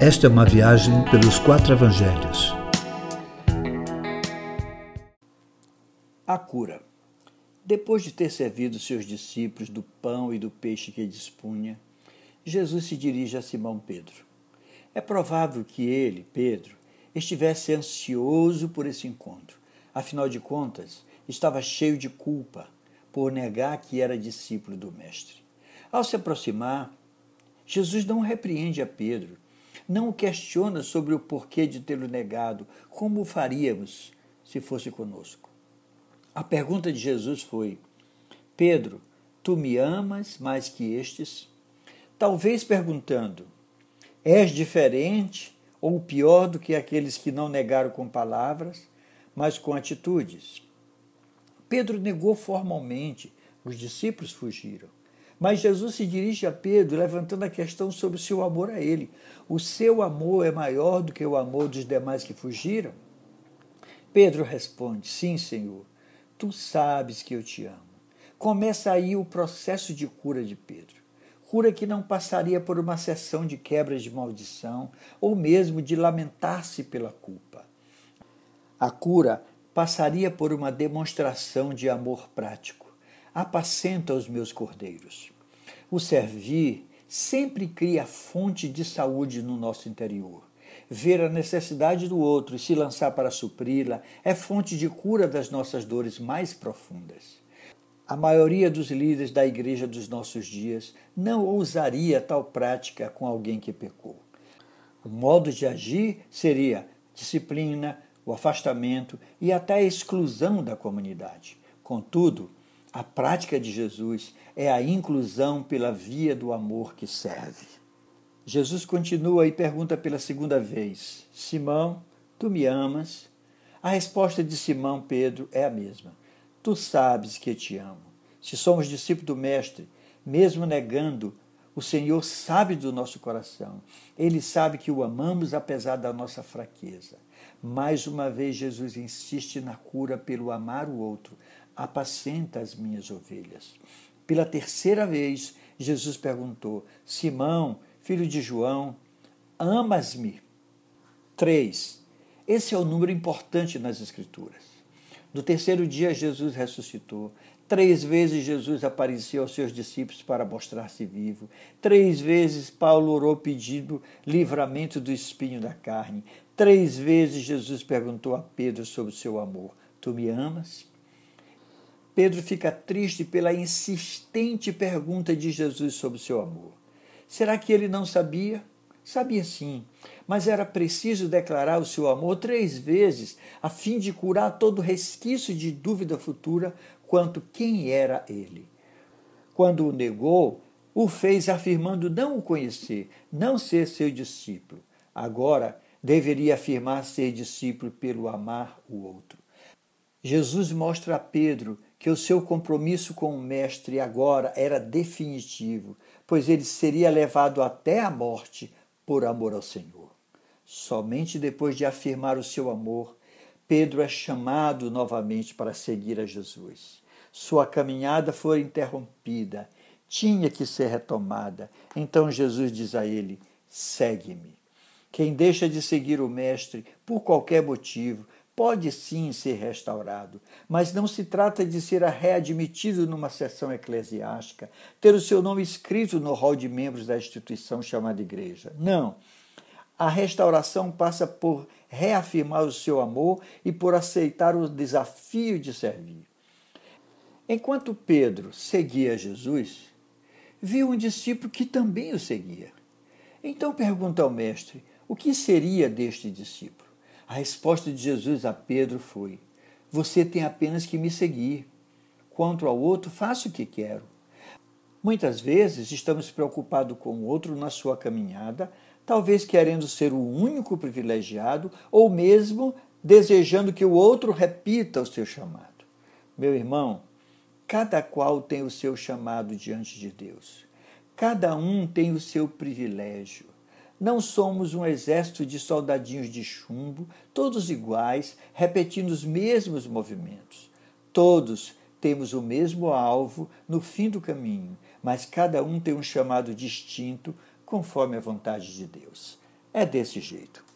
Esta é uma viagem pelos quatro evangelhos. A cura. Depois de ter servido seus discípulos do pão e do peixe que dispunha, Jesus se dirige a Simão Pedro. É provável que ele, Pedro, estivesse ansioso por esse encontro. Afinal de contas, estava cheio de culpa por negar que era discípulo do Mestre. Ao se aproximar, Jesus não repreende a Pedro, não o questiona sobre o porquê de tê-lo negado, como faríamos se fosse conosco. A pergunta de Jesus foi: Pedro, tu me amas mais que estes? Talvez perguntando: És diferente ou pior do que aqueles que não negaram com palavras, mas com atitudes? Pedro negou formalmente, os discípulos fugiram. Mas Jesus se dirige a Pedro, levantando a questão sobre o seu amor a ele. O seu amor é maior do que o amor dos demais que fugiram? Pedro responde: Sim, Senhor, tu sabes que eu te amo. Começa aí o processo de cura de Pedro. Cura que não passaria por uma sessão de quebra de maldição ou mesmo de lamentar-se pela culpa. A cura passaria por uma demonstração de amor prático apacenta os meus cordeiros. O servir sempre cria fonte de saúde no nosso interior. Ver a necessidade do outro e se lançar para supri-la é fonte de cura das nossas dores mais profundas. A maioria dos líderes da igreja dos nossos dias não ousaria tal prática com alguém que pecou. O modo de agir seria disciplina, o afastamento e até a exclusão da comunidade. Contudo, a prática de Jesus é a inclusão pela via do amor que serve. Jesus continua e pergunta pela segunda vez: Simão, tu me amas? A resposta de Simão Pedro é a mesma: Tu sabes que te amo. Se somos discípulos do Mestre, mesmo negando, o Senhor sabe do nosso coração. Ele sabe que o amamos apesar da nossa fraqueza. Mais uma vez, Jesus insiste na cura pelo amar o outro, apacenta as minhas ovelhas. Pela terceira vez, Jesus perguntou: Simão, filho de João, amas-me? Três. Esse é o número importante nas Escrituras. No terceiro dia, Jesus ressuscitou. Três vezes Jesus apareceu aos seus discípulos para mostrar-se vivo. Três vezes Paulo orou pedindo livramento do espinho da carne. Três vezes Jesus perguntou a Pedro sobre o seu amor: Tu me amas? Pedro fica triste pela insistente pergunta de Jesus sobre seu amor. Será que ele não sabia? Sabia sim, mas era preciso declarar o seu amor três vezes a fim de curar todo resquício de dúvida futura quanto quem era ele. Quando o negou, o fez afirmando não o conhecer, não ser seu discípulo. Agora deveria afirmar ser discípulo pelo amar o outro. Jesus mostra a Pedro que o seu compromisso com o Mestre agora era definitivo, pois ele seria levado até a morte por amor ao Senhor. Somente depois de afirmar o seu amor, Pedro é chamado novamente para seguir a Jesus. Sua caminhada foi interrompida, tinha que ser retomada. Então Jesus diz a ele: segue-me. Quem deixa de seguir o Mestre por qualquer motivo pode sim ser restaurado, mas não se trata de ser readmitido numa sessão eclesiástica, ter o seu nome escrito no rol de membros da instituição chamada igreja. Não. A restauração passa por reafirmar o seu amor e por aceitar o desafio de servir. Enquanto Pedro seguia Jesus, viu um discípulo que também o seguia. Então pergunta ao mestre: o que seria deste discípulo? A resposta de Jesus a Pedro foi: Você tem apenas que me seguir. Quanto ao outro, faça o que quero. Muitas vezes estamos preocupados com o outro na sua caminhada, talvez querendo ser o único privilegiado ou mesmo desejando que o outro repita o seu chamado. Meu irmão, cada qual tem o seu chamado diante de Deus. Cada um tem o seu privilégio. Não somos um exército de soldadinhos de chumbo, todos iguais, repetindo os mesmos movimentos. Todos temos o mesmo alvo no fim do caminho, mas cada um tem um chamado distinto conforme a vontade de Deus. É desse jeito.